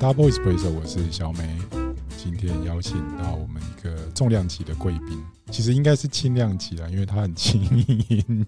Double Espresso，我是小梅。今天邀请到我们一个重量级的贵宾，其实应该是轻量级啦，因为他很轻盈。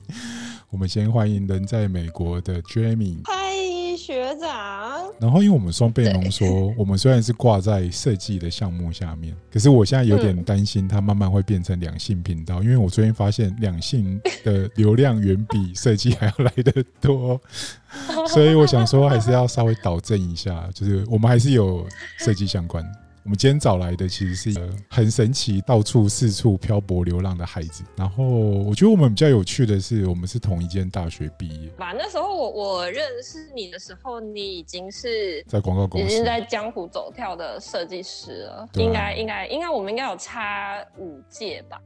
我们先欢迎人在美国的 Jamie。嗨，学长。然后，因为我们双倍浓缩，我们虽然是挂在设计的项目下面，可是我现在有点担心，它慢慢会变成两性频道，因为我最近发现两性的流量远比设计还要来得多，所以我想说还是要稍微导正一下，就是我们还是有设计相关。我们今天找来的其实是一个很神奇、到处四处漂泊流浪的孩子。然后我觉得我们比较有趣的是，我们是同一间大学毕业。吧，那时候我我认识你的时候，你已经是在广告公司，已经在江湖走跳的设计师了。应该应该应该，我们应该有差五届吧？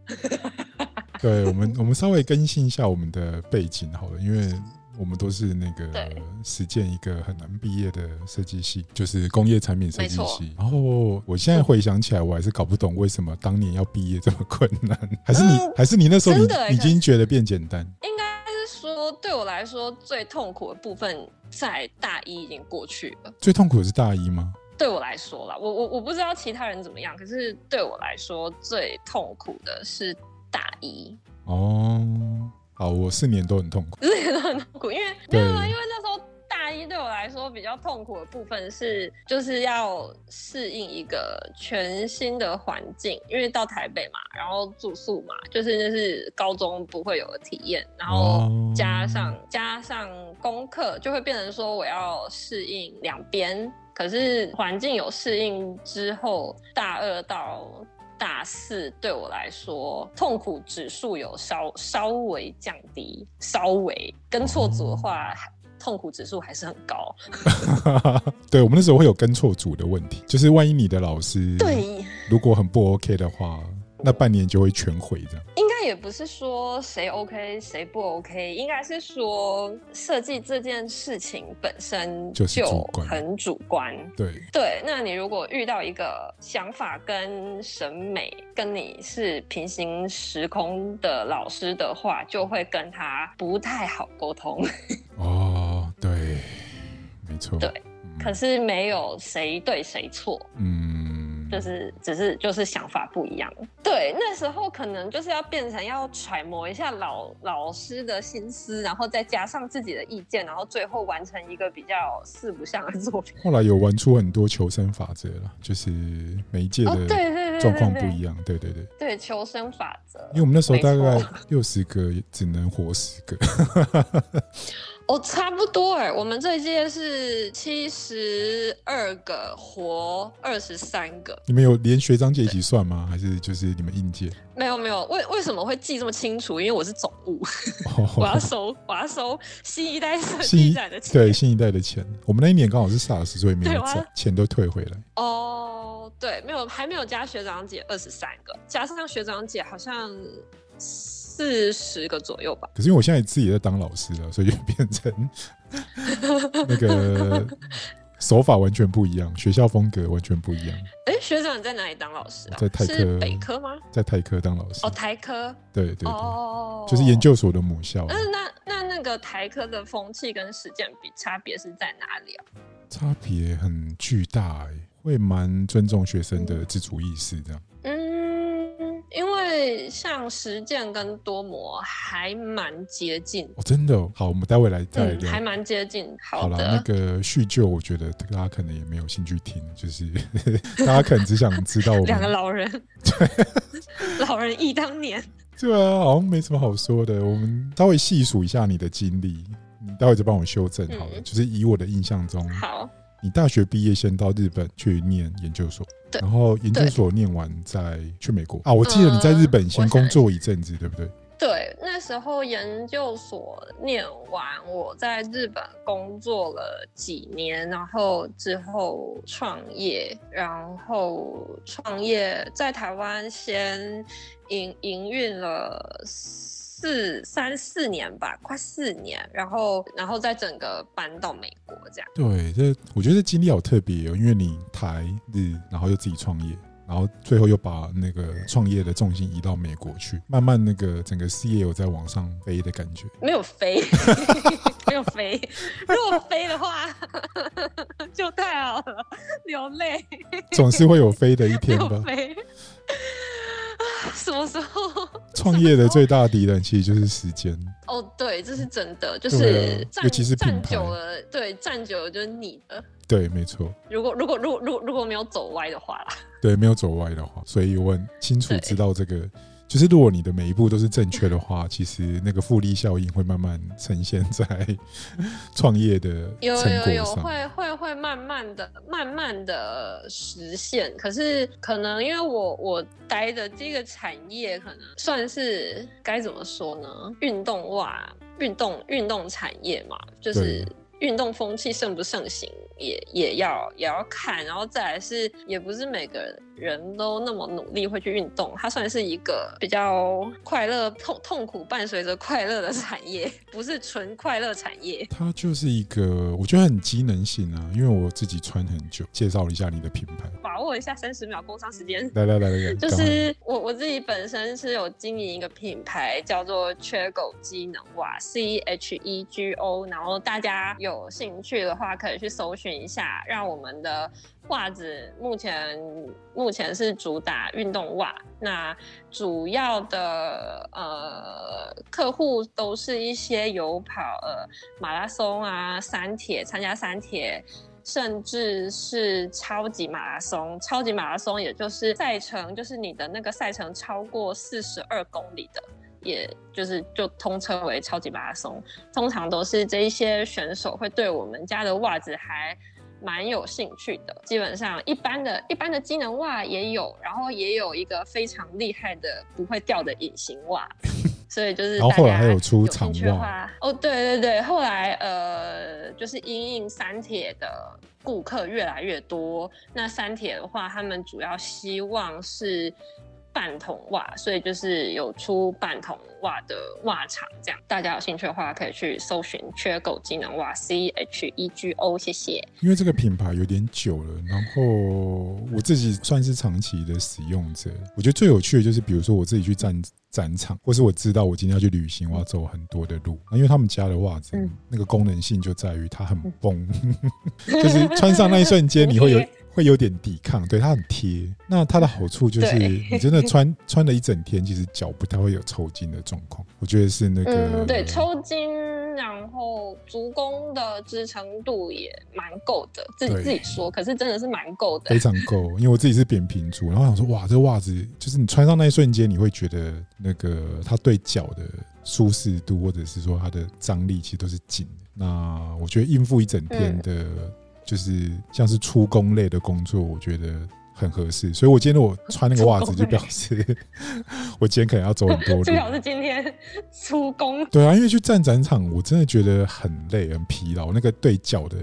对，我们我们稍微更新一下我们的背景好了，因为。我们都是那个实践一个很难毕业的设计系，就是工业产品设计系。然后我现在回想起来，我还是搞不懂为什么当年要毕业这么困难。还是你，还是你那时候你已经觉得变简单？应该是说，对我来说最痛苦的部分在大一已经过去了。最痛苦的是大一吗？对我来说啦，我我我不知道其他人怎么样，可是对我来说最痛苦的是大一。哦。好，我四年都很痛苦，四年都很痛苦，因为没有，因为那时候大一对我来说比较痛苦的部分是，就是要适应一个全新的环境，因为到台北嘛，然后住宿嘛，就是那是高中不会有的体验，然后加上加上功课，就会变成说我要适应两边，可是环境有适应之后，大二到。大四对我来说，痛苦指数有稍稍微降低，稍微跟错组的话，痛苦指数还是很高。对我们那时候会有跟错组的问题，就是万一你的老师对如果很不 OK 的话。那半年就会全毁这样，应该也不是说谁 OK 谁不 OK，应该是说设计这件事情本身就很主观。对对，那你如果遇到一个想法跟审美跟你是平行时空的老师的话，就会跟他不太好沟通。哦，对，没错。对，可是没有谁对谁错。嗯。就是只是就是想法不一样，对，那时候可能就是要变成要揣摩一下老老师的心思，然后再加上自己的意见，然后最后完成一个比较四不像的作品。后来有玩出很多求生法则了，就是每一届的状况不一样，对对对，对求生法则。因为我们那时候大概六十个，只能活十个。哦，差不多哎，我们这一届是七十二个活二十三个。你们有连学长姐一起算吗？还是就是你们应届？没有没有，为为什么会记这么清楚？因为我是总务，我要收我要收新一代设计展的钱。对新一代的钱，我们那一年刚好是 SARS，所以没有钱都退回来。哦，对，没有还没有加学长姐二十三个，加上学长姐好像。四十个左右吧。可是因为我现在自己在当老师了，所以就变成 那个手法完全不一样，学校风格完全不一样。哎，学长你在哪里当老师啊？在台科北科吗？在台科当老师。哦，台科。对对对，就是研究所的母校。那那那那个台科的风气跟实践比差别是在哪里啊？差别很巨大哎，会蛮尊重学生的自主意识这样。因为像实践跟多模还蛮接近哦，真的好，我们待会来再聊，还蛮接近。好了，那个叙旧，我觉得大家可能也没有兴趣听，就是 大家可能只想知道两个老人，对老人忆当年，对啊，好像没什么好说的。我们稍微细数一下你的经历，你待会就帮我修正好了。就是以我的印象中，好。你大学毕业先到日本去念研究所，然后研究所念完再去美国啊。我记得你在日本先工作一阵子，对不对？对，那时候研究所念完，我在日本工作了几年，然后之后创业，然后创业在台湾先营营运了。四三四年吧，快四年，然后然后再整个搬到美国这样。对，这我觉得经历好特别哦，因为你台日，然后又自己创业，然后最后又把那个创业的重心移到美国去，慢慢那个整个事业有在往上飞的感觉。没有飞，没有飞。如果飞的话，就太好了，流泪。总是会有飞的一天吧。飞。什么时候？创业的最大敌人其实就是时间。哦，对，这是真的，就是尤其是站久了，对，站久了就是你的。对，没错。如果如果如果如如果没有走歪的话啦，对，没有走歪的话，所以我很清楚知道这个。就是如果你的每一步都是正确的话，其实那个复利效应会慢慢呈现在 创业的有有有会会会慢慢的慢慢的实现。可是可能因为我我待的这个产业可能算是该怎么说呢？运动袜运动运动产业嘛，就是运动风气盛不盛行。也也要也要看，然后再来是，也不是每个人都那么努力会去运动，它算是一个比较快乐痛痛苦伴随着快乐的产业，不是纯快乐产业。它就是一个我觉得很机能性啊，因为我自己穿很久，介绍一下你的品牌，把握一下三十秒工商时间。来来来来，就是我我自己本身是有经营一个品牌，叫做缺狗机能袜 C H E G O，然后大家有兴趣的话可以去搜寻。一下，让我们的袜子目前目前是主打运动袜，那主要的呃客户都是一些有跑呃马拉松啊、三铁参加三铁，甚至是超级马拉松。超级马拉松也就是赛程，就是你的那个赛程超过四十二公里的。也就是就通称为超级马拉松，通常都是这一些选手会对我们家的袜子还蛮有兴趣的。基本上一般的一般的机能袜也有，然后也有一个非常厉害的不会掉的隐形袜，所以就是后来还有兴趣的话，哦，对对对，后来呃就是因应三铁的顾客越来越多，那三铁的话，他们主要希望是。半筒袜，所以就是有出半筒袜的袜厂，这样大家有兴趣的话可以去搜寻“缺狗机能袜 ”C H E G O，谢谢。因为这个品牌有点久了，然后我自己算是长期的使用者。我觉得最有趣的就是，比如说我自己去站展场，或是我知道我今天要去旅行，我要走很多的路。因为他们家的袜子，那个功能性就在于它很崩，就是穿上那一瞬间你会有。会有点抵抗，对它很贴。那它的好处就是，你真的穿 穿了一整天，其实脚不太会有抽筋的状况。我觉得是那个，对抽筋，然后足弓的支撑度也蛮够的。自己自己说，可是真的是蛮够的，非常够。因为我自己是扁平足，然后想说，哇，这袜子就是你穿上那一瞬间，你会觉得那个它对脚的舒适度，或者是说它的张力，其实都是紧的。那我觉得应付一整天的。就是像是出工类的工作，我觉得很合适，所以我今天我穿那个袜子就表示 我今天可能要走很多路。表示今天出工。对啊，因为去站展场，我真的觉得很累、很疲劳，那个对脚的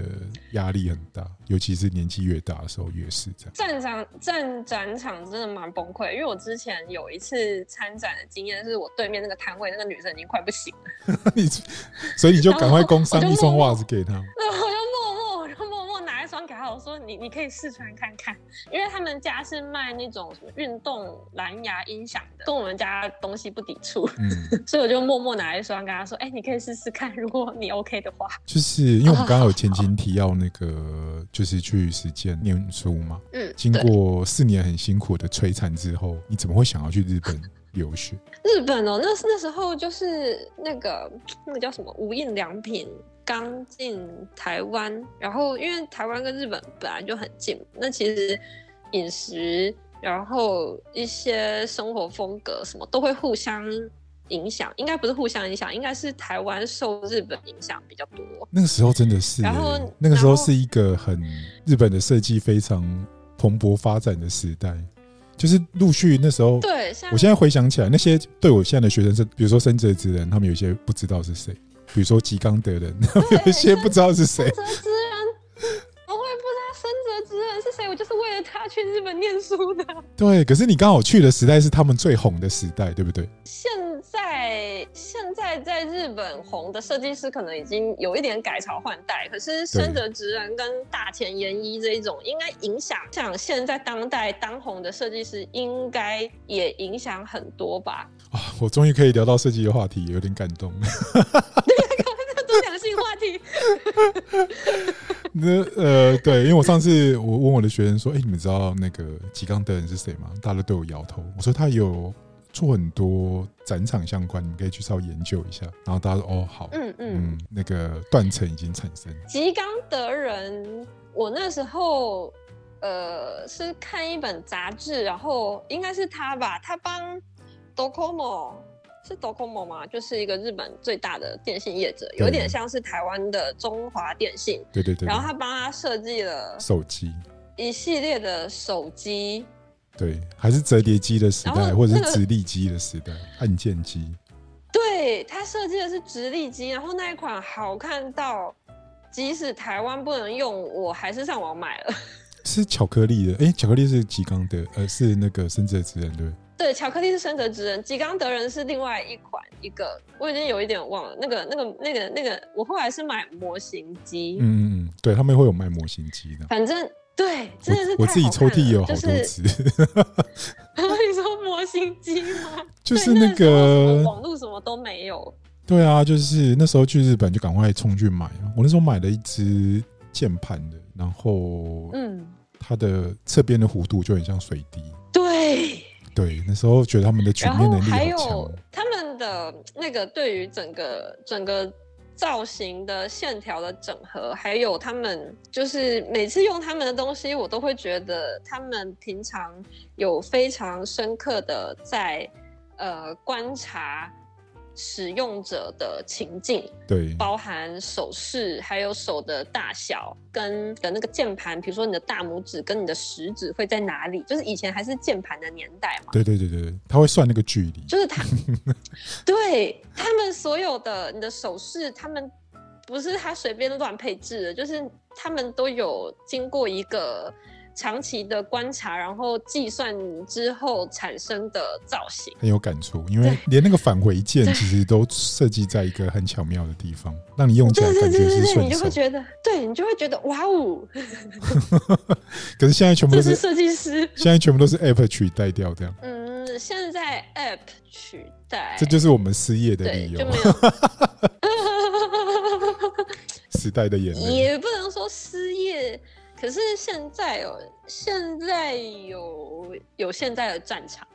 压力很大，尤其是年纪越大的时候越是这样。站场站展场真的蛮崩溃，因为我之前有一次参展的经验，是我对面那个摊位那个女生已经快不行了，你所以你就赶快供上一双袜子给她。我说你你可以试穿看看，因为他们家是卖那种什么运动蓝牙音响的，跟我们家东西不抵触，嗯所以我就默默拿一双跟他说：“哎，你可以试试看，如果你 OK 的话。”就是因为我们刚刚有前情提要那个，就是去实践念书嘛。嗯，经过四年很辛苦的摧残之后，你怎么会想要去日本留学？日本哦，那那时候就是那个那个叫什么无印良品。刚进台湾，然后因为台湾跟日本本来就很近，那其实饮食，然后一些生活风格什么都会互相影响，应该不是互相影响，应该是台湾受日本影响比较多。那个时候真的是，然后那个时候是一个很日本的设计非常蓬勃发展的时代，就是陆续那时候，对，我现在回想起来，那些对我现在的学生是，比如说深泽之人，他们有些不知道是谁。比如说吉冈德人，有一些不知道是谁。深泽之人，我会不知道深泽之人是谁。我就是为了他去日本念书的。对，可是你刚好去的时代是他们最红的时代，对不对？现在现在在日本红的设计师可能已经有一点改朝换代，可是深泽直人跟大前研一这一种，应该影响像现在当代当红的设计师，应该也影响很多吧。啊，我终于可以聊到设计的话题，有点感动。多两性话题。那呃，对，因为我上次我问我的学生说，哎，你们知道那个吉冈德人是谁吗？大家都对我摇头。我说他有做很多展场相关，你们可以去稍微研究一下。然后大家说，哦，好，嗯嗯，那个断层已经产生。吉冈德人，我那时候呃是看一本杂志，然后应该是他吧，他帮 Docomo。是 Docomo 吗？就是一个日本最大的电信业者，有点像是台湾的中华电信。对对对。然后他帮他设计了手机一系列的手机。对，还是折叠机的时代，或者是直立机的时代，按键机。对他设计的是直立机，然后那一款好看到，即使台湾不能用，我还是上网买了。是巧克力的，哎，巧克力是吉冈的，呃，是那个深泽直人对。对，巧克力是深泽之人，吉冈德人是另外一款，一个我已经有一点忘了，那个、那个、那个、那个，我后来是买模型机。嗯嗯嗯，对他们会有卖模型机的。反正对，真的是我自己抽屉有好多只。你说模型机吗？就是那个网络什么都没有。对啊，就是那时候去日本就赶快冲去买。我那时候买了一只键盘的，然后嗯，它的侧边的弧度就很像水滴。对。对，那时候觉得他们的曲面能力还有他们的那个对于整个整个造型的线条的整合，还有他们就是每次用他们的东西，我都会觉得他们平常有非常深刻的在呃观察。使用者的情境，对，包含手势，还有手的大小，跟的那个键盘，比如说你的大拇指跟你的食指会在哪里？就是以前还是键盘的年代嘛。对对对对他会算那个距离。就是他，对他们所有的你的手势，他们不是他随便乱配置的，就是他们都有经过一个。长期的观察，然后计算之后产生的造型，很有感触。因为连那个返回键 其实都设计在一个很巧妙的地方，让你用起来感觉是顺手。你就会觉得，对你就会觉得哇哦！可是现在全部都是设计师，现在全部都是 App 取代掉这样。嗯，现在 App 取代，这就是我们失业的理由。时代的眼泪，也不能说失业。可是现在有现在有有现在的战场，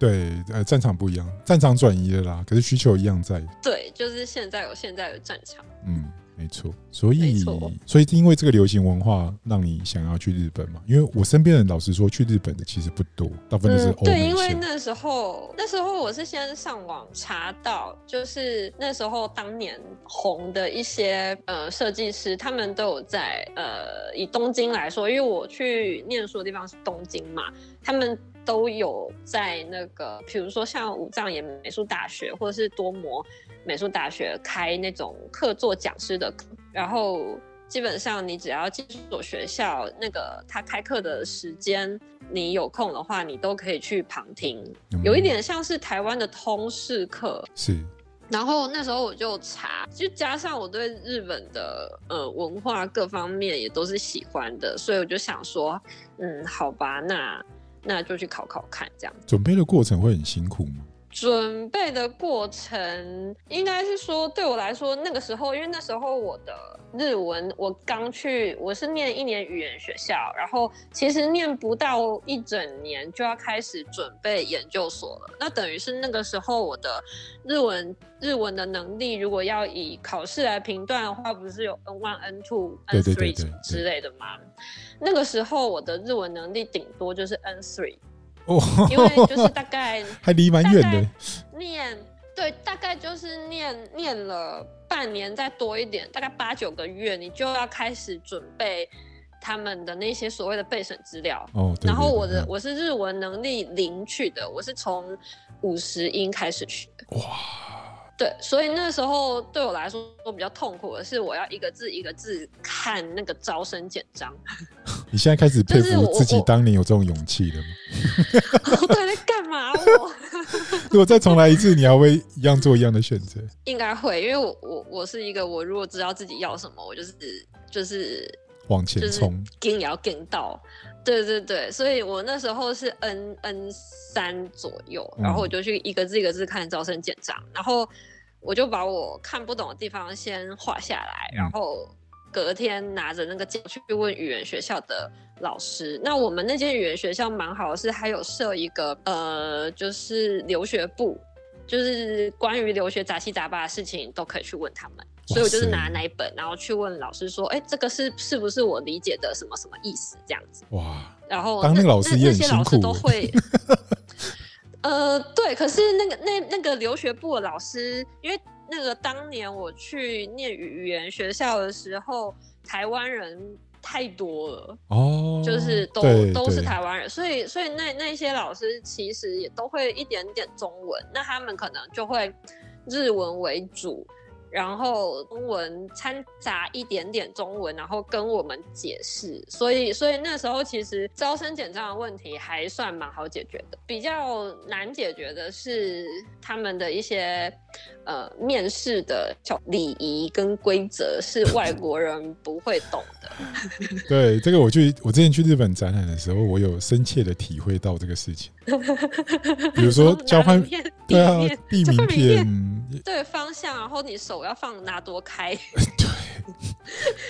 对，呃，战场不一样，战场转移了啦，可是需求一样在。对，就是现在有现在的战场，嗯。没错，所以所以因为这个流行文化，让你想要去日本嘛？因为我身边人老实说，去日本的其实不多，大部分都是欧对，因为那时候那时候我是先上网查到，就是那时候当年红的一些呃设计师，他们都有在呃以东京来说，因为我去念书的地方是东京嘛，他们都有在那个，比如说像武藏野美术大学或者是多摩。美术大学开那种课做讲师的课，然后基本上你只要进所学校那个他开课的时间，你有空的话，你都可以去旁听，有一点像是台湾的通识课。是。然后那时候我就查，就加上我对日本的呃文化各方面也都是喜欢的，所以我就想说，嗯，好吧，那那就去考考看，这样。准备的过程会很辛苦吗？准备的过程应该是说，对我来说，那个时候，因为那时候我的日文，我刚去，我是念一年语言学校，然后其实念不到一整年就要开始准备研究所了。那等于是那个时候我的日文日文的能力，如果要以考试来评断的话，不是有 N one、N two、N three 之类的吗？那个时候我的日文能力顶多就是 N three。哦，因为就是大概 还离蛮远的，念对，大概就是念念了半年再多一点，大概八九个月，你就要开始准备他们的那些所谓的备审资料。哦，然后我的我是日文能力零去的，我是从五十音开始学。哇。对，所以那时候对我来说比较痛苦的是，我要一个字一个字看那个招生简章。你现在开始佩服自己当年有这种勇气了吗？我在干嘛？我 如果再重来一次，你还会一样做一样的选择？应该会，因为我我我是一个，我如果知道自己要什么，我就是就是往前冲，跟也要跟到。对对对，所以我那时候是 N N 三左右，然后我就去一个字一个字看招生简章，然后。我就把我看不懂的地方先画下来，然后隔天拿着那个去问语言学校的老师。那我们那间语言学校蛮好的，是还有设一个呃，就是留学部，就是关于留学杂七杂八的事情都可以去问他们。所以我就是拿那一本，然后去问老师说：“哎，这个是是不是我理解的什么什么意思？”这样子。哇！然后当那个老师也很辛苦。都会。呃，对，可是那个那那个留学部的老师，因为那个当年我去念语言学校的时候，台湾人太多了哦，就是都都是台湾人，所以所以那那些老师其实也都会一点点中文，那他们可能就会日文为主。然后中文掺杂一点点中文，然后跟我们解释，所以所以那时候其实招生简章的问题还算蛮好解决的，比较难解决的是他们的一些呃面试的小礼仪跟规则是外国人不会懂的。对，这个我去我之前去日本展览的时候，我有深切的体会到这个事情。比如说交换对啊，递名片对方向，然后你手要放拿多开，对，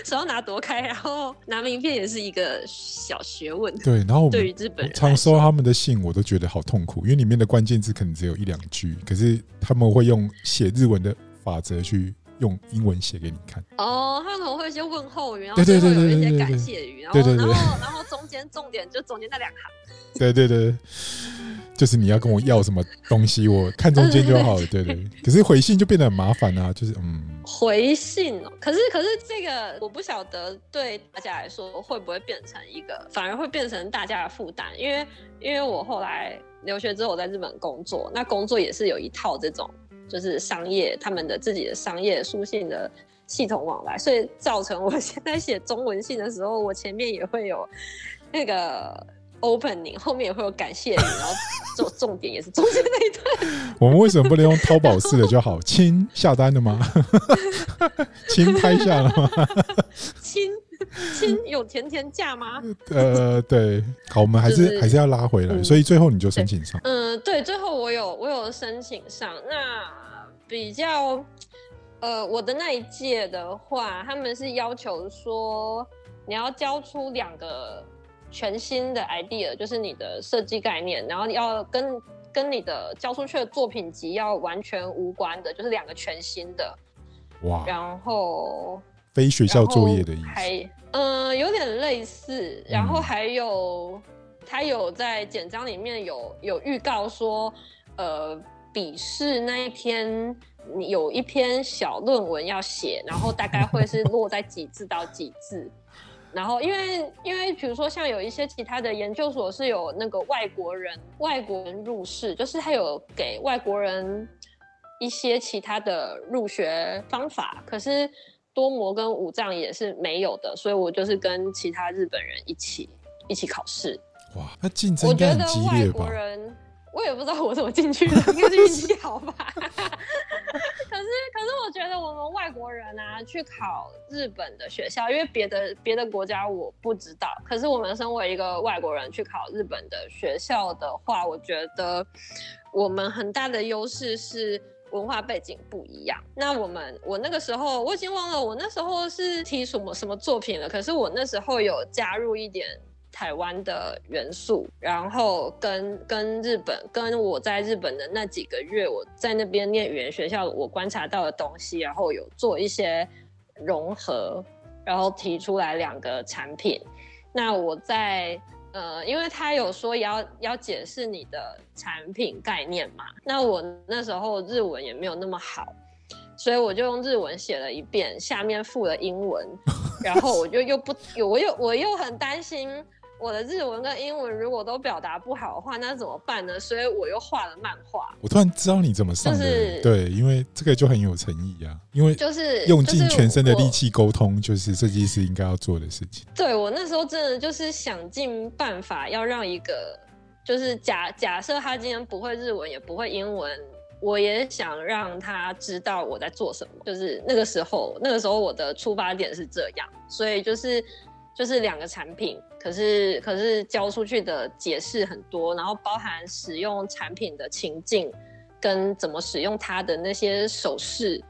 手要拿多开，然后拿名片也是一个小学问。对，然后对于日本人常收他们的信，我都觉得好痛苦，因为里面的关键字可能只有一两句，可是他们会用写日文的法则去用英文写给你看。哦，他可能会一些问候语，然后最后有一些感谢语，然后然后然后中间重点就中间那两行。对对对，就是你要跟我要什么东西，我看中间就好了。对对，可是回信就变得很麻烦啊，就是嗯，回信哦。可是可是这个我不晓得对大家来说会不会变成一个，反而会变成大家的负担，因为因为我后来留学之后我在日本工作，那工作也是有一套这种就是商业他们的自己的商业书信的系统往来，所以造成我现在写中文信的时候，我前面也会有那个。Opening 后面也会有感谢语，然后重 重点也是中间那一段。我们为什么不能用淘宝式的就好？亲下单了吗？亲拍下了吗？亲亲有甜甜价吗？呃，对，好，我们还是还是要拉回来，所以最后你就申请上。嗯，对，最后我有我有申请上。那比较呃，我的那一届的话，他们是要求说你要交出两个。全新的 idea 就是你的设计概念，然后要跟跟你的交出去的作品集要完全无关的，就是两个全新的。哇！然后非学校作业的意思，还嗯有点类似。然后还有他有在简章里面有有预告说，呃，笔试那一天你有一篇小论文要写，然后大概会是落在几字到几字。然后，因为因为比如说像有一些其他的研究所是有那个外国人外国人入试，就是他有给外国人一些其他的入学方法，可是多模跟五藏也是没有的，所以我就是跟其他日本人一起一起考试。哇，那竞争很激烈吧？我也不知道我怎么进去的，应该是运气好吧。可是，可是我觉得我们外国人啊，去考日本的学校，因为别的别的国家我不知道。可是我们身为一个外国人去考日本的学校的话，我觉得我们很大的优势是文化背景不一样。那我们我那个时候我已经忘了我那时候是提什么什么作品了，可是我那时候有加入一点。台湾的元素，然后跟跟日本，跟我在日本的那几个月，我在那边念语言学校，我观察到的东西，然后有做一些融合，然后提出来两个产品。那我在呃，因为他有说要要解释你的产品概念嘛，那我那时候日文也没有那么好，所以我就用日文写了一遍，下面附了英文，然后我就又不，我又我又很担心。我的日文跟英文如果都表达不好的话，那怎么办呢？所以我又画了漫画。我突然知道你怎么上的，对，因为这个就很有诚意啊。因为就是用尽全身的力气沟通，就是设计师应该要做的事情。对我那时候真的就是想尽办法要让一个，就是假假设他今天不会日文也不会英文，我也想让他知道我在做什么。就是那个时候，那个时候我的出发点是这样，所以就是就是两个产品。可是，可是交出去的解释很多，然后包含使用产品的情境，跟怎么使用它的那些手势，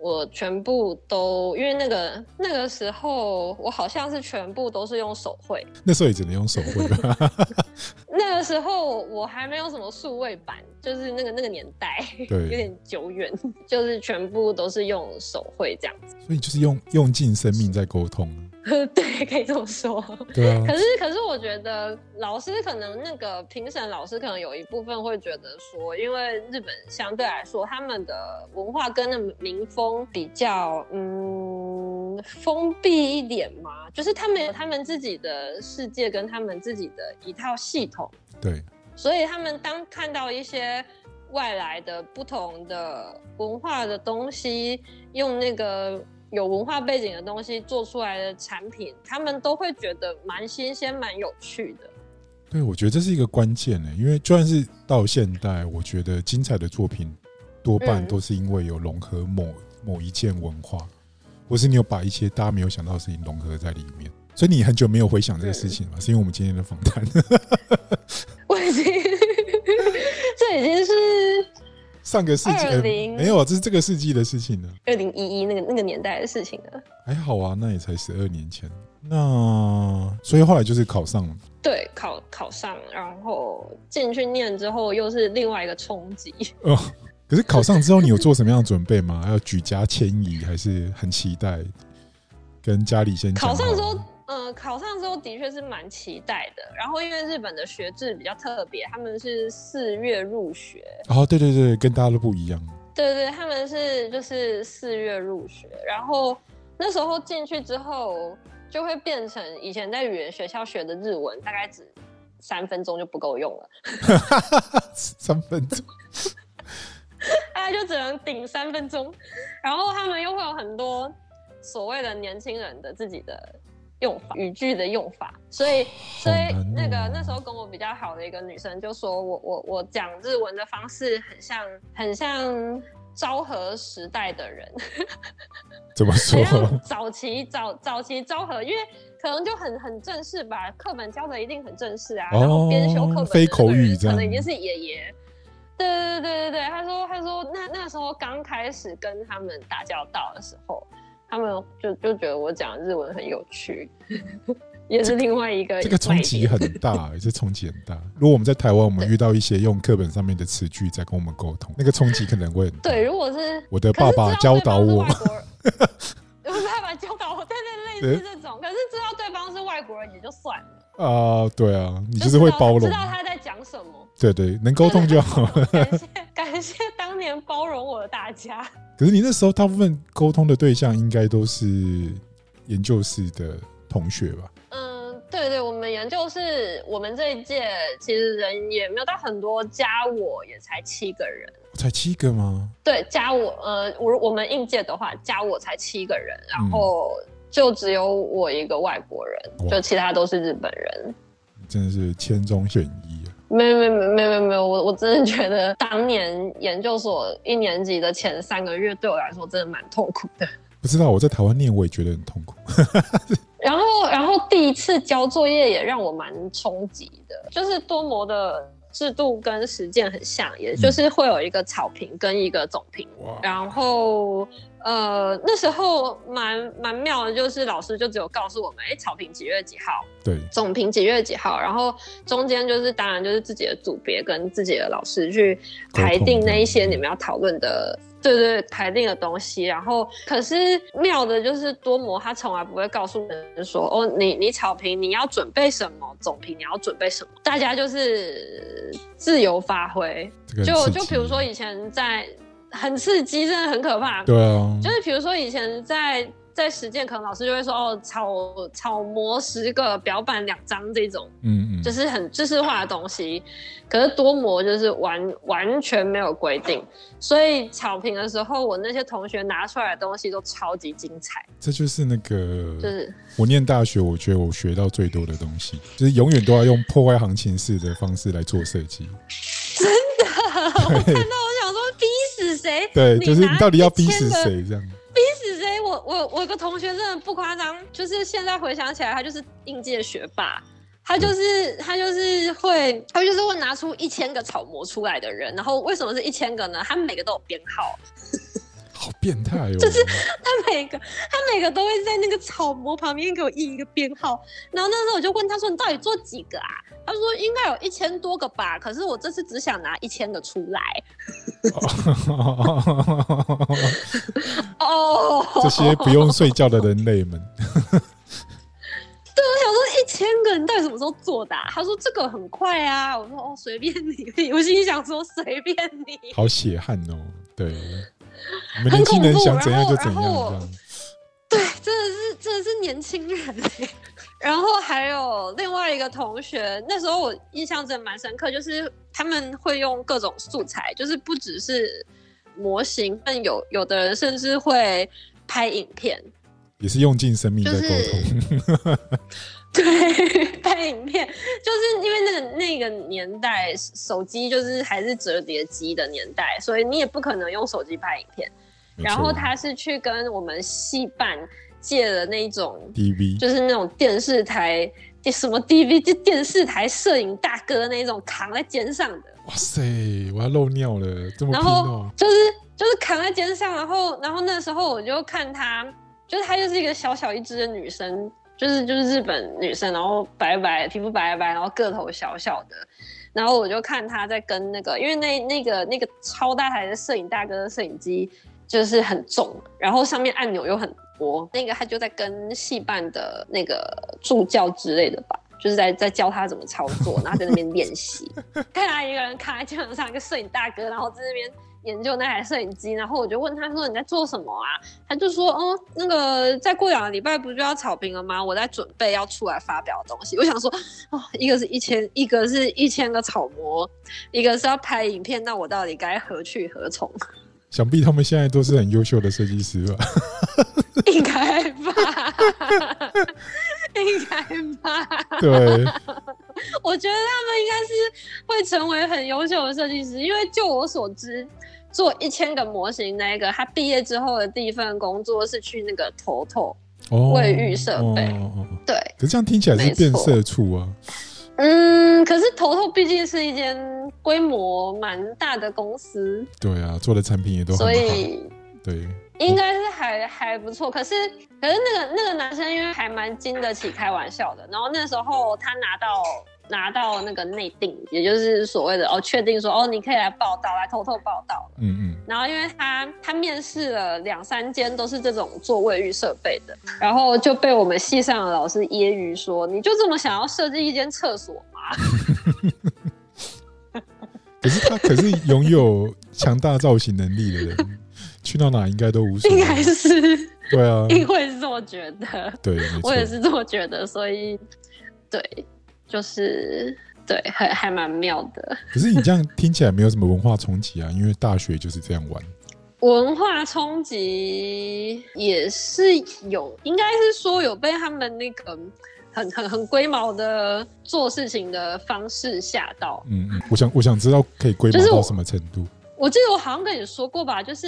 我全部都因为那个那个时候，我好像是全部都是用手绘。那时候也只能用手绘吧。那个时候我还没有什么数位版，就是那个那个年代，对，有点久远，就是全部都是用手绘这样子。所以就是用用尽生命在沟通。对，可以这么说。对啊。可是，可是，我觉得老师可能那个评审老师可能有一部分会觉得说，因为日本相对来说他们的文化跟那民风比较嗯封闭一点嘛，就是他们有他们自己的世界跟他们自己的一套系统。对。所以他们当看到一些外来的不同的文化的东西，用那个。有文化背景的东西做出来的产品，他们都会觉得蛮新鲜、蛮有趣的。对，我觉得这是一个关键呢，因为就算是到现代，我觉得精彩的作品多半都是因为有融合某某一件文化，或是你有把一些大家没有想到的事情融合在里面。所以你很久没有回想这个事情了，是因为我们今天的访谈。我已经。上个世纪没有，这是这个世纪的事情了。二零一一那个那个年代的事情了。还好啊，那也才十二年前。那所以后来就是考上了。对，考考上，然后进去念之后，又是另外一个冲击。哦，可是考上之后，你有做什么样的准备吗？要举家迁移，还是很期待跟家里先考上之后。嗯，考上之后的确是蛮期待的。然后因为日本的学制比较特别，他们是四月入学。哦，对对对，跟大家都不一样。对对，他们是就是四月入学。然后那时候进去之后，就会变成以前在语言学校学的日文，大概只三分钟就不够用了。三分钟，大概就只能顶三分钟。然后他们又会有很多所谓的年轻人的自己的。用法语句的用法，所以所以那个那时候跟我比较好的一个女生就说我我我讲日文的方式很像很像昭和时代的人，怎么说？早期早早期昭和，因为可能就很很正式吧，课本教的一定很正式啊，然后编修课本非口语这样，可能已经是爷爷。对对对对对，他说他说那那时候刚开始跟他们打交道的时候。他们就就觉得我讲日文很有趣，也是另外一个这个冲击很大，也是冲击很大。如果我们在台湾，我们遇到一些用课本上面的词句在跟我们沟通，那个冲击可能会很大。对，如果是我的爸爸教导我，我的爸爸教导我，对对，类似这种。可是知道对方是外国人也就算了啊，对啊，你就是会包容，知道他在讲什么。对对，能沟通就好。感谢 感谢当年包容我的大家。可是你那时候大部分沟通的对象应该都是研究室的同学吧？嗯，对对，我们研究室，我们这一届其实人也没有到很多，加我也才七个人。才七个吗？对，加我，呃，我我们应届的话，加我才七个人，然后就只有我一个外国人，就其他都是日本人。真的是千中选一。没有没没没没，我我真的觉得当年研究所一年级的前三个月对我来说真的蛮痛苦的。不知道我在台湾念我也觉得很痛苦。然后然后第一次交作业也让我蛮冲击的，就是多模的制度跟实践很像，也就是会有一个草评跟一个总评，然后。呃，那时候蛮蛮妙的，就是老师就只有告诉我们，哎，草坪几月几号，对，总评几月几号，然后中间就是当然就是自己的组别跟自己的老师去排定那一些你们要讨论的，对对，排定的东西。然后可是妙的就是多模他从来不会告诉人说，哦，你你草坪你要准备什么，总评你要准备什么，大家就是自由发挥。就就比如说以前在。很刺激，真的很可怕。对啊，就是比如说以前在在实践，可能老师就会说哦，草草模十个，表板两张这种，嗯嗯，就是很知识化的东西。可是多模就是完完全没有规定，所以草坪的时候，我那些同学拿出来的东西都超级精彩。这就是那个，就是我念大学，我觉得我学到最多的东西，就是永远都要用破坏行情式的方式来做设计。真的，我看到。谁？对，就是你到底要逼死谁这样？逼死谁？我我我有个同学真的不夸张，就是现在回想起来，他就是应届学霸，他就是他就是会，他就是会拿出一千个草模出来的人。然后为什么是一千个呢？他每个都有编号。好变态哦！就是他每个他每个都会在那个草模旁边给我印一个编号，然后那时候我就问他说：“你到底做几个啊？”他说：“应该有一千多个吧，可是我这次只想拿一千个出来。”哦，这些不用睡觉的人类们。对，我想说一千个人到底什么时候做的？他说这个很快啊。我说哦，随便你。我心里想说随便你。好血汗哦，对。我们年轻人想怎样就怎样。对，真的是真的是年轻人。然后还有另外一个同学，那时候我印象真的蛮深刻，就是他们会用各种素材，就是不只是模型，但有有的人甚至会拍影片。也是用尽生命在沟通，对，拍影片，就是因为那个那个年代，手机就是还是折叠机的年代，所以你也不可能用手机拍影片。然后他是去跟我们戏办借了那种 DV，就是那种电视台什么 DV，就电视台摄影大哥那种扛在肩上的。哇塞，我要漏尿了，这么然后就是就是扛在肩上，然后然后那时候我就看他。就是她就是一个小小一只的女生，就是就是日本女生，然后白白皮肤白白，然后个头小小的，然后我就看她在跟那个，因为那那个那个超大台的摄影大哥的摄影机就是很重，然后上面按钮又很多，那个他就在跟戏办的那个助教之类的吧，就是在在教他怎么操作，然后在那边练习，看他一个人扛在肩膀上，一个摄影大哥，然后在那边。研究那台摄影机，然后我就问他说：“你在做什么啊？”他就说：“哦，那个再过两个礼拜不就要草坪了吗？我在准备要出来发表东西。”我想说：“哦，一个是一千，一个是一千个草模，一个是要拍影片，那我到底该何去何从？”想必他们现在都是很优秀的设计师吧？应该吧？应该吧？对，我觉得他们应该是会成为很优秀的设计师，因为就我所知。做一千个模型，那个他毕业之后的第一份工作是去那个头头卫浴设备，对。可是这样听起来是变色处啊。嗯，可是头头毕竟是一间规模蛮大的公司，对啊，做的产品也都所以对，应该是还还不错。可是可是那个那个男生因为还蛮经得起开玩笑的，然后那时候他拿到。拿到那个内定，也就是所谓的哦，确定说哦，你可以来报道，来偷偷报道。嗯嗯。然后因为他他面试了两三间都是这种做卫浴设备的，然后就被我们系上的老师揶揄说：“你就这么想要设计一间厕所吗？” 可是他可是拥有强大造型能力的人，去到哪应该都无所谓。应该是对啊，因为是这么觉得。对，我也是这么觉得，所以对。就是对，还还蛮妙的。可是你这样听起来没有什么文化冲击啊，因为大学就是这样玩。文化冲击也是有，应该是说有被他们那个很很很龟毛的做事情的方式吓到。嗯嗯，我想我想知道可以龟毛到什么程度。我记得我好像跟你说过吧，就是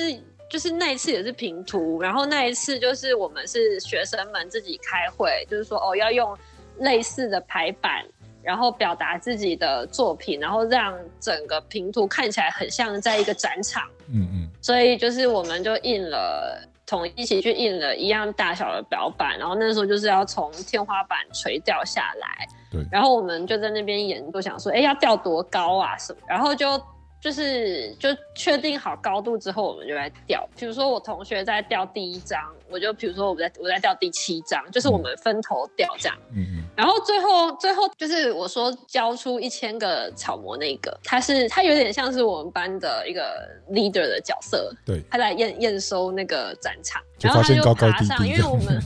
就是那一次也是平图，然后那一次就是我们是学生们自己开会，就是说哦要用类似的排版。然后表达自己的作品，然后让整个平图看起来很像在一个展场。嗯嗯。所以就是我们就印了，统一起去印了一样大小的表板，然后那时候就是要从天花板垂掉下来。对。然后我们就在那边研究，想说，哎，要吊多高啊什么？然后就。就是就确定好高度之后，我们就来调。比如说我同学在调第一张，我就比如说我在我在调第七张，就是我们分头调这样。嗯嗯。然后最后最后就是我说交出一千个草模那个，他是他有点像是我们班的一个 leader 的角色。对。他在验验收那个展场，然后他就爬上，因为我们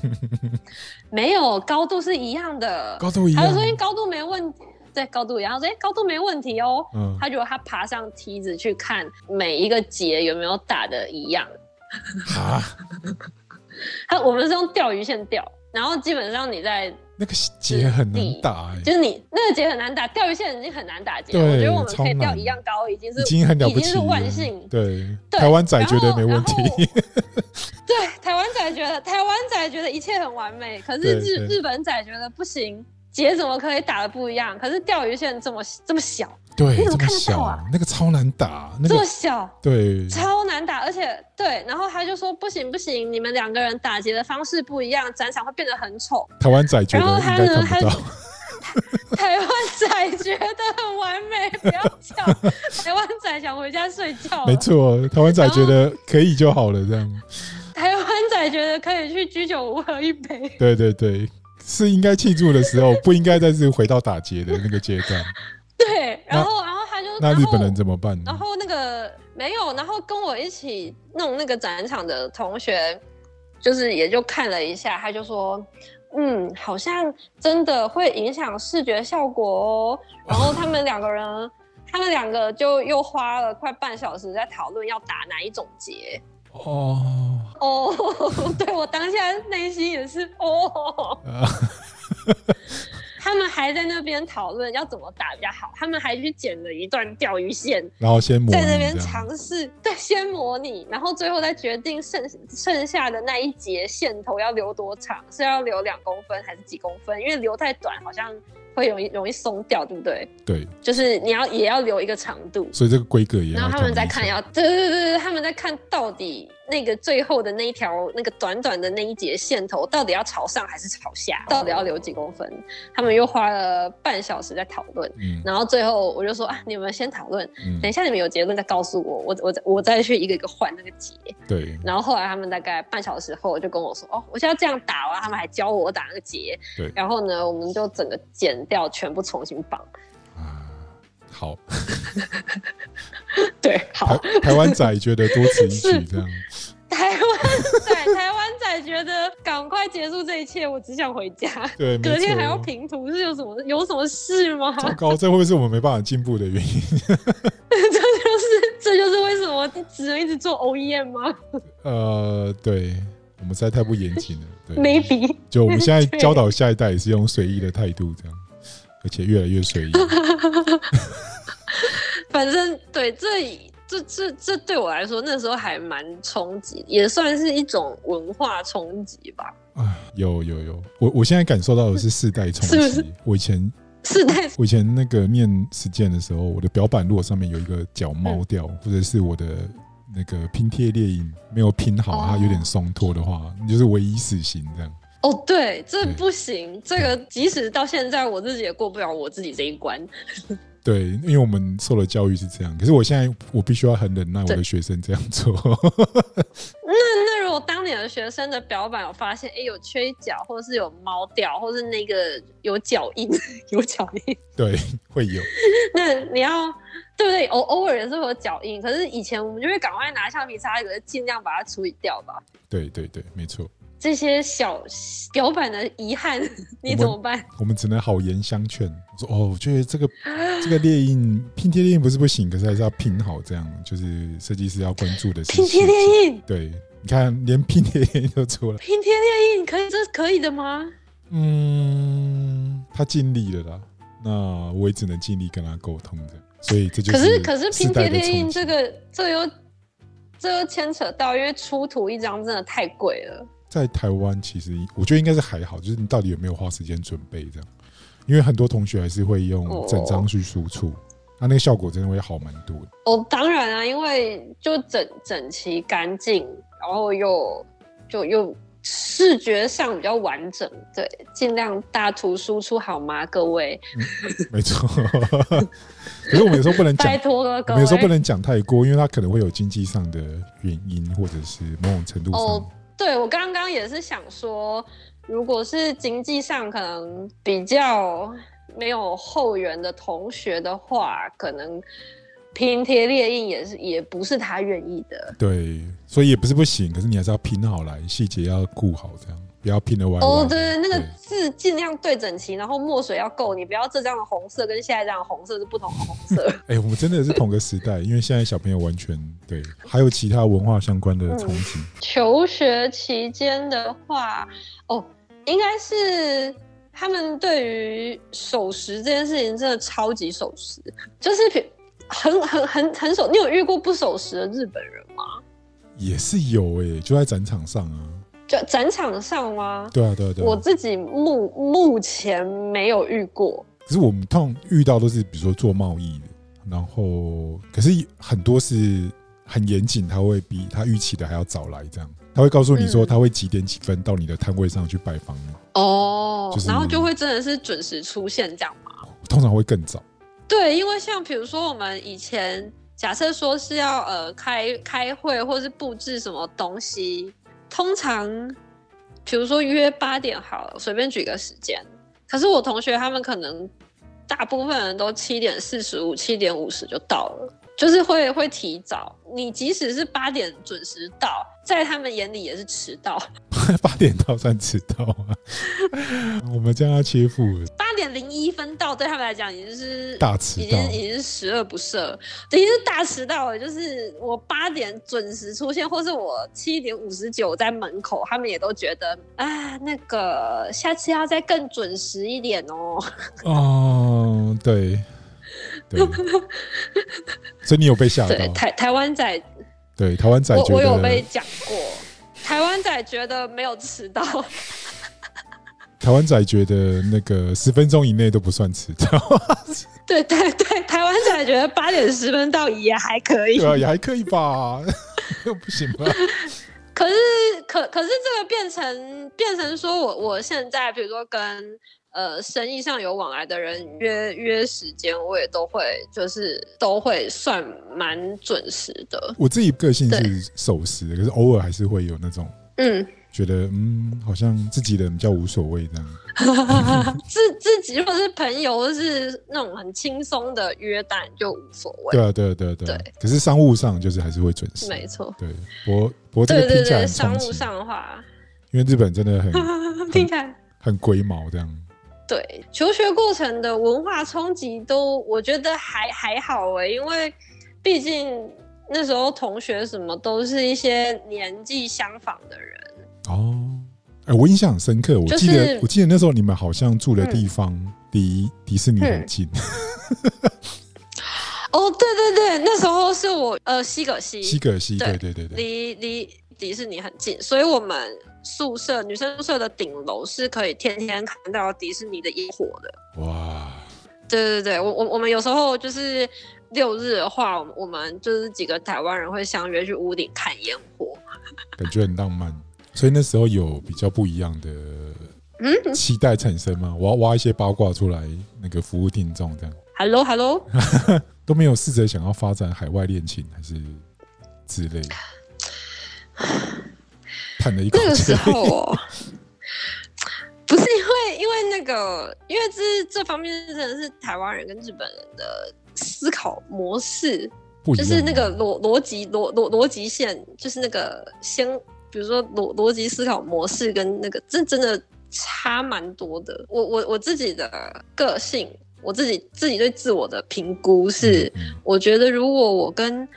没有高度是一样的，高度一样，他就说高度没问题。在高度，然后说：“哎，高度没问题哦。”嗯，他就他爬上梯子去看每一个结有没有打的一样。啊！他我们是用钓鱼线钓，然后基本上你在那个结很难打，就是你那个结很难打，钓鱼线已经很难打结。我觉得我们可以钓一样高，已经是已经很了不起，是万幸。对，台湾仔觉得没问题。对，台湾仔觉得台湾仔觉得一切很完美，可是日日本仔觉得不行。结怎么可以打的不一样？可是钓鱼线这么这么小，对，你怎么看得到啊？那个超难打，那这么小，对，超难打，而且对，然后他就说不行不行，你们两个人打结的方式不一样，展场会变得很丑。台湾仔觉得然后应该他呢看不到，台湾仔觉得很完美，不要叫。台湾仔想回家睡觉了，没错，台湾仔觉得可以就好了，这样，台湾仔觉得可以去居酒屋喝一杯。对对对，是应该庆祝的时候，不应该再次回到打劫的那个阶段。对，然后然后他就那日本人怎么办？然后那个没有，然后跟我一起弄那个展场的同学，就是也就看了一下，他就说，嗯，好像真的会影响视觉效果哦。然后他们两个人，他们两个就又花了快半小时在讨论要打哪一种结。哦，哦，对我当下内心也是哦。啊 他们还在那边讨论要怎么打比较好，他们还去剪了一段钓鱼线，然后先模在那边尝试，对，先模拟，然后最后再决定剩剩下的那一节线头要留多长，是要留两公分还是几公分？因为留太短好像会容易容易松掉，对不对？对，就是你要也要留一个长度。所以这个规格也要然后他们在看要，对对对对，他们在看到底那个最后的那一条那个短短的那一节线头到底要朝上还是朝下，到底要留几公分？他们又花了半小时在讨论。嗯然后最后我就说啊，你们先讨论，嗯等一下你们有结论再告诉我，我我我再去一个一个换那个结。对，然后后来他们大概半小时后就跟我说，哦，我现在这样打完，他们还教我打那个结。对然后呢，我们就整个剪掉，全部重新绑。啊，好，对，好台。台湾仔觉得多此一举是这样，台湾仔，台湾仔觉得赶快结束这一切，我只想回家。对，隔天还要错。评图，是有什么有什么事吗？糟糕，这会不会是我们没办法进步的原因？这就是这就是为什么只能一直做 OEM 吗呃，对，我们实在太不严谨了。对，？Maybe 就我们现在教导下一代也是用随意的态度这样，而且越来越随意。反正对这这这这对我来说，那时候还蛮冲击，也算是一种文化冲击吧。啊，有有有，我我现在感受到的是世代冲是不是击。我以前世代我以前那个念实践的时候，我的表板如果上面有一个角猫掉，或者是我的那个拼贴列印没有拼好，哦它有点松脱的话，你就是唯一死刑这样。哦，对，这不行，这个即使到现在我自己也过不了我自己这一关。对，因为我们受的教育是这样，可是我现在我必须要很忍耐我的学生这样做。那那如果当你的学生的表板有发现，哎，有缺角，或者是有猫掉，或是那个有脚印，有脚印，对，会有。那你要对不对？偶偶尔也是会有脚印，可是以前我们就会赶快拿橡皮擦，有的尽量把它处理掉吧。对对对，没错。这些小表板的遗憾，你怎么办？我们只能好言相劝，说哦，我觉得这个这个猎印拼贴列印不是不行，可是还是要拼好，这样就是设计师要关注的是拼贴细节列印，对，你看连拼贴列印都出来，拼贴列印可以，这是可以的吗？嗯，他尽力了啦，那我也只能尽力跟他沟通的，所以这就是可是可是拼贴列印这个这又这又牵扯到，因为出图一张真的太贵了。在台湾其实我觉得应该是还好，就是你到底有没有花时间准备这样，因为很多同学还是会用整张去输出，那、那个效果真的会好蛮多的。哦，当然啊，因为就整整齐干净，然后又就又视觉上比较完整，对，尽量大图输出好吗，各位？没错，可是我们有时候不能讲拜，托了，各位。有时候不能讲太过，因为它可能会有经济上的原因，或者是某种程度上。哦对我刚刚也是想说，如果是经济上可能比较没有后援的同学的话，可能拼贴列印也是也不是他愿意的。对，所以也不是不行，可是你还是要拼好来，细节要顾好，这样不要拼的歪歪。哦，对对，那个字尽量对整齐，然后墨水要够，你不要这张的红色跟下一张的红色是不同的红色。哎、我们真的是同个时代，因为现在小朋友完全对，还有其他文化相关的冲击。求学期间的话，哦，应该是他们对于守时这件事情真的超级守时，就是很很很很守。你有遇过不守时的日本人吗？也是有哎、就在展场上啊，就展场上吗？对啊，对啊，对啊。我自己目目前没有遇过。可是我们通常遇到都是比如说做贸易的，然后可是很多是很严谨，他会比他预期的还要早来，这样他会告诉你说他会几点几分到你的摊位上去拜访你。哦，然后就会真的是准时出现这样吗？通常会更早。对，因为像比如说我们以前假设说是要呃开开会或是布置什么东西，通常比如说约八点好了，随便举个时间。可是我同学他们可能大部分人都七点四十五、七点五十就到了，就是会会提早。你即使是八点准时到，在他们眼里也是迟到。八点到算迟到啊？我们将要切腹。八点零一分到，对他们来讲已经是大迟到，已经已经是十恶不赦，已经是大迟到了。就是我八点准时出现，或是我七点五十九在门口，他们也都觉得啊，那个下次要再更准时一点哦。哦，对，对，所以你有被吓到？台台湾仔，对台湾仔，我我有被讲过。台湾仔觉得没有迟到，台湾仔觉得那个十分钟以内都不算迟到。对对对，台湾仔觉得八点十分到也还可以，对啊，也还可以吧，又不行吧？可是可可是这个变成变成说我我现在比如说跟。呃，生意上有往来的人约约时间，我也都会，就是都会算蛮准时的。我自己个性是守时，可是偶尔还是会有那种，嗯，觉得嗯，好像自己人比较无所谓这样。自自己或是朋友，或是那种很轻松的约单，就无所谓。对啊，对啊，对啊，对。对。可是商务上就是还是会准时。没错。对，我我这个听起来商务上的话，因为日本真的很 听起来很龟毛这样。对求学过程的文化冲击都，我觉得还还好哎，因为毕竟那时候同学什么都是一些年纪相仿的人哦。哎，我印象很深刻，我记得我记得那时候你们好像住的地方离迪士尼很近。哦，对对对，那时候是我呃西葛西，西葛西，对对对对，离离迪士尼很近，所以我们。宿舍女生宿舍的顶楼是可以天天看到迪士尼的烟火的。哇！对对对，我我我们有时候就是六日的话，我们就是几个台湾人会相约去屋顶看烟火，感觉很浪漫。所以那时候有比较不一样的嗯期待产生吗？我要挖一些八卦出来，那个服务听众这样。Hello Hello，都没有试着想要发展海外恋情还是之类。那个时候哦，不是因为因为那个，因为这这方面真的是台湾人跟日本人的思考模式，就是那个逻逻辑逻逻逻辑线，就是那个先，比如说逻逻辑思考模式跟那个真真的差蛮多的。我我我自己的个性，我自己自己对自我的评估是，我觉得如果我跟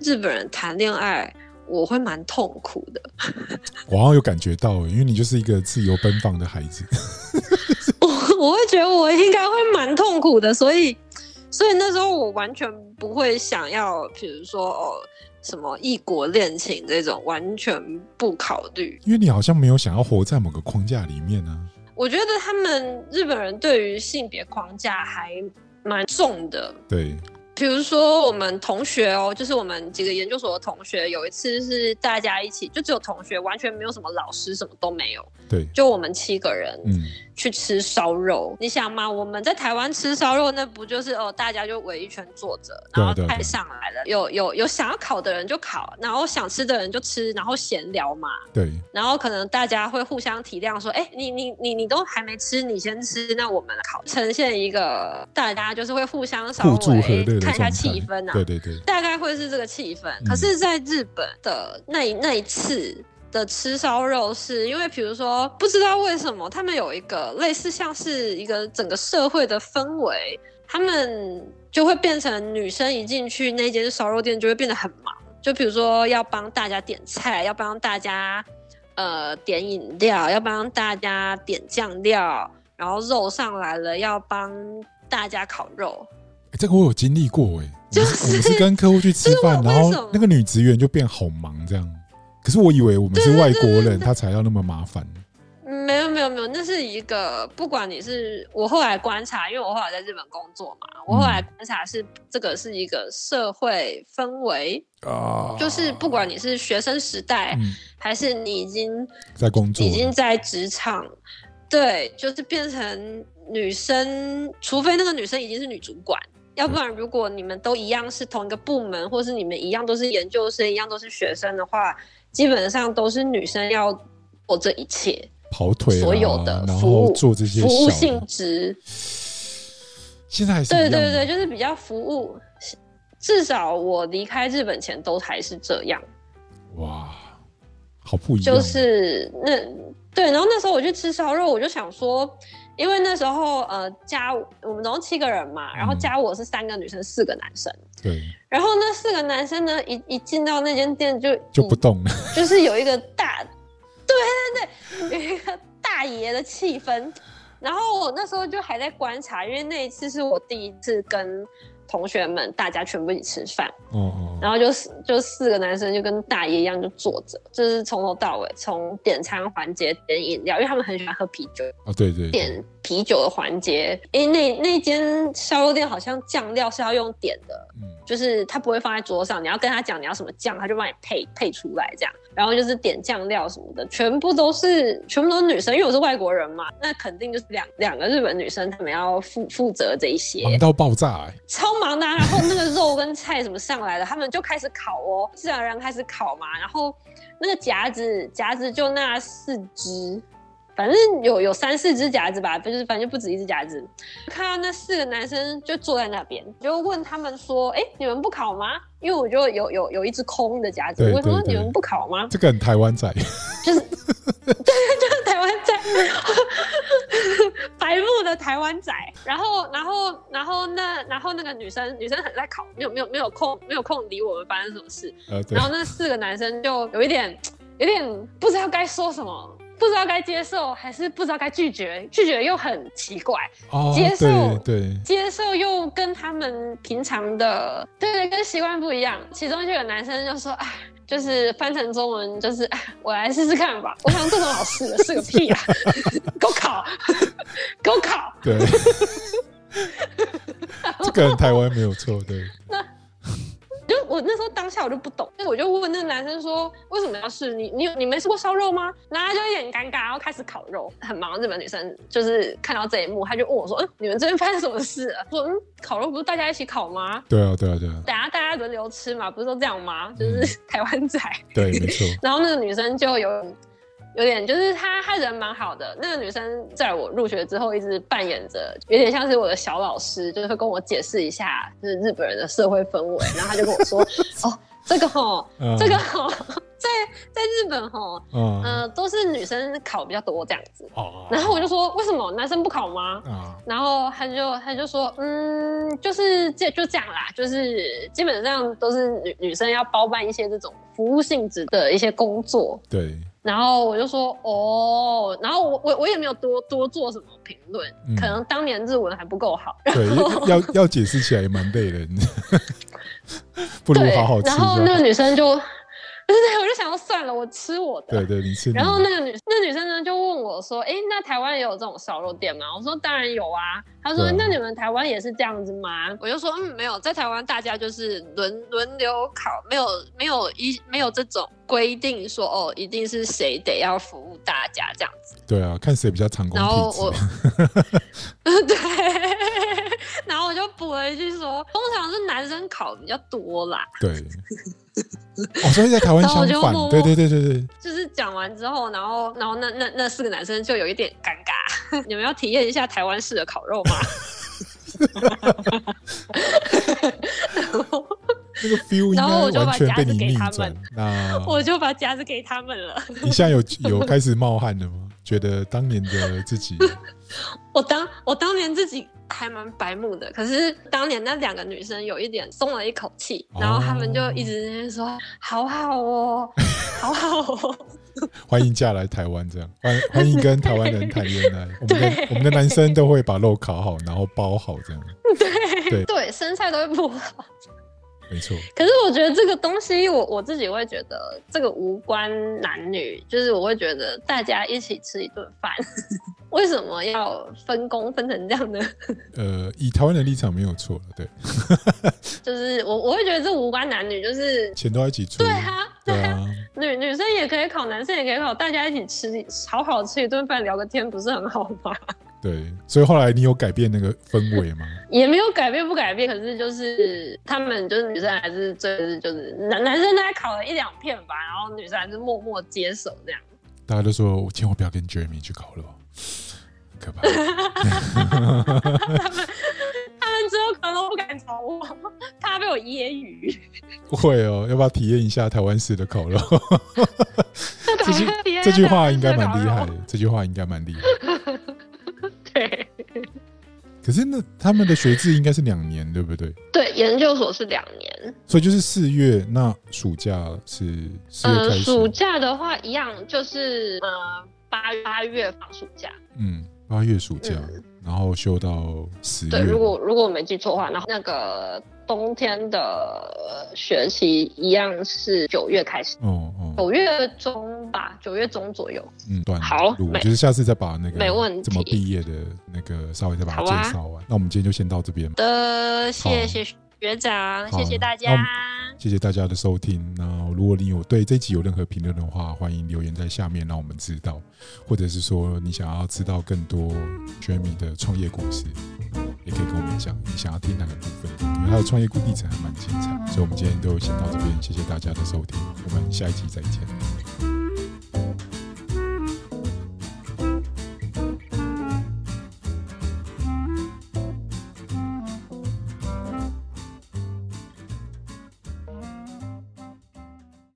日本人谈恋爱。我会蛮痛苦的，我好像有感觉到，因为你就是一个自由奔放的孩子。我我会觉得我应该会蛮痛苦的，所以所以那时候我完全不会想要，比如说哦什么异国恋情这种，完全不考虑。因为你好像没有想要活在某个框架里面呢。我觉得他们日本人对于性别框架还蛮重的。对。比如说，我们同学哦，就是我们几个研究所的同学，有一次是大家一起，就只有同学，完全没有什么老师，什么都没有。对，就我们七个人，嗯，去吃烧肉。你想嘛，我们在台湾吃烧肉，那不就是哦，大家就围一圈坐着，然后菜上来了，有有有想要烤的人就烤，然后想吃的人就吃，然后闲聊嘛。对。然后可能大家会互相体谅，说，哎，你你你你都还没吃，你先吃，那我们烤，呈现一个大家就是会互相稍微看一下气氛啊。对对对。大概会是这个气氛。可是，在日本的那那一次。的吃烧肉是因为，比如说，不知道为什么他们有一个类似像是一个整个社会的氛围，他们就会变成女生一进去那间烧肉店就会变得很忙，就比如说要帮大家点菜，要帮大家呃点饮料，要帮大家点酱料，然后肉上来了要帮大家烤肉。这个我有经历过哎，就是我是跟客户去吃饭，然后那个女职员就变好忙这样。可是我以为我们是外国人，她才要那么麻烦。没有没有没有，那是一个不管你是我后来观察，因为我后来在日本工作嘛，我后来观察是这个是一个社会氛围啊，就是不管你是学生时代，还是你已经在工作，已经在职场，对，就是变成女生，除非那个女生已经是女主管，要不然如果你们都一样是同一个部门，或是你们一样都是研究生，一样都是学生的话，基本上都是女生要做这一切。跑腿，所有的然后做这些服务性质，现在还是对对对，就是比较服务。至少我离开日本前都还是这样。哇，好不一样。就是那对，然后那时候我去吃烧肉，我就想说，因为那时候呃加我们总共七个人嘛，然后加我是三个女生，四个男生。对。然后那四个男生呢，一一进到那间店就就不动了，就是有一个大。对对对，有一个大爷的气氛，然后我那时候就还在观察，因为那一次是我第一次跟。同学们，大家全部一起吃饭，哦然后就就四个男生就跟大爷一样就坐着，就是从头到尾，从点餐环节点饮料，因为他们很喜欢喝啤酒啊，对对，点啤酒的环节，因为那那间烧肉店好像酱料是要用点的，嗯，就是他不会放在桌上，你要跟他讲你要什么酱，他就帮你配配出来这样，然后就是点酱料什么的，全部都是全部都是女生，因为我是外国人嘛，那肯定就是两两个日本女生，她们要负负责这一些，忙到爆炸，超。忙的，然后那个肉跟菜什么上来了，他们就开始烤哦，自然而然开始烤嘛。然后那个夹子，夹子就那四只，反正有有三四只夹子吧，就是反正不止一只夹子。看到那四个男生就坐在那边，就问他们说：“哎，你们不考吗？”因为我就有有有一只空的夹子，我说：“你们不考吗？”这个很台湾仔，就是 对，就是台湾仔。白目的台湾仔，然后，然后，然后那，然后那个女生，女生很在考，没有，没有，没有空，没有空理我们发生什么事。然后那四个男生就有一点，有点不知道该说什么，不知道该接受还是不知道该拒绝，拒绝又很奇怪，接受对，接受又跟他们平常的对对跟习惯不一样。其中就有男生就说：“啊。”就是翻成中文，就是我来试试看吧。我想这种好试的，是个屁啊！给我考，给我考。对，这个台湾没有错，对。就我那时候当下我就不懂，那我就问那个男生说为什么要试？你你你没吃过烧肉吗？然后他就有点尴尬，然后开始烤肉，很忙。日本女生就是看到这一幕，她就问我说：“嗯，你们这边发生什么事？”说：“嗯，烤肉不是大家一起烤吗？”对啊，对啊，对啊。等下大家轮流吃嘛，不是都这样吗？就是 台湾仔。对，没错。然后那个女生就有。有点就是她，她人蛮好的。那个女生在我入学之后，一直扮演着有点像是我的小老师，就是会跟我解释一下，就是日本人的社会氛围。然后她就跟我说：“哦，这个哈，这个哈，在在日本哈，嗯，都是女生考比较多这样子。”哦。然后我就说：“为什么男生不考吗？”啊。然后他就他就说：“嗯，就是这就这样啦，就是基本上都是女女生要包办一些这种服务性质的一些工作。”对。然后我就说哦，然后我我我也没有多多做什么评论，可能当年日文还不够好。对，要要解释起来也蛮累的，不如好好吃。然后那个女生就。对 对，我就想说算了，我吃我的。对对，你吃。然后那个女那女生呢就问我说：“哎，那台湾也有这种烧肉店吗？”我说：“当然有啊。”她说：“那你们台湾也是这样子吗？”我就说：“嗯，没有，在台湾大家就是轮轮流烤，没有没有一没有这种规定说哦，一定是谁得要服务大家这样子。”对啊，看谁比较长工然后我 对，然后我就补了一句说：“通常是男生考比较多啦。”对。哦，所以在台湾 相反，对对对对对，就是讲完之后，然后然后那那那四个男生就有一点尴尬，你们要体验一下台湾式的烤肉吗？那个 feel 然后我就把夹子给他们，那 我就把夹子给他们了。你现在有 有开始冒汗了吗？觉得当年的自己，我当我当年自己。还蛮白目的，可是当年那两个女生有一点松了一口气，然后他们就一直在说好好哦，好好哦，欢迎嫁来台湾，这样欢欢迎跟台湾人谈恋爱。我们的我们的男生都会把肉烤好，然后包好这样。对对对，生菜都会剥好。没错。可是我觉得这个东西，我我自己会觉得这个无关男女，就是我会觉得大家一起吃一顿饭，为什么要分工分成这样呢？呃，以台湾的立场没有错了，对。就是我我会觉得这无关男女，就是钱都要一起出。对啊，对啊，女女生也可以考，男生也可以考，大家一起吃，好好吃一顿饭，聊个天，不是很好吗？对，所以后来你有改变那个氛围吗？也没有改变，不改变。可是就是他们就是女生还是最就是男男生大概考了一两片吧，然后女生还是默默接手这样。大家都说我千万不要跟 Jeremy 去考了，可怕。他们他们之后可能都不敢找我，怕被我揶揄。不会哦，要不要体验一下台湾式的烤肉？这句这句话应该蛮厉害的，这句话应该蛮厉害。对，可是那他们的学制应该是两年，对不对？对，研究所是两年，所以就是四月。那暑假是四月开始。暑假的话，一样就是呃八八月放暑假。嗯，八月暑假，然后休到十月。对，如果如果我没记错的话，然后那个。冬天的学期一样是九月开始，哦哦，九月中吧，九月中左右。嗯，短好，我觉得下次再把那个没问题怎么毕业的那个稍微再把它介绍完。那我们今天就先到这边。的，谢谢学长，谢谢大家。谢谢大家的收听。那如果你有对这集有任何评论的话，欢迎留言在下面，让我们知道。或者是说你想要知道更多 Jamie 的创业故事，也可以跟我们讲，你想要听哪个部分？因为他的创业故历程还蛮精彩。所以我们今天就先到这边，谢谢大家的收听，我们下一集再见。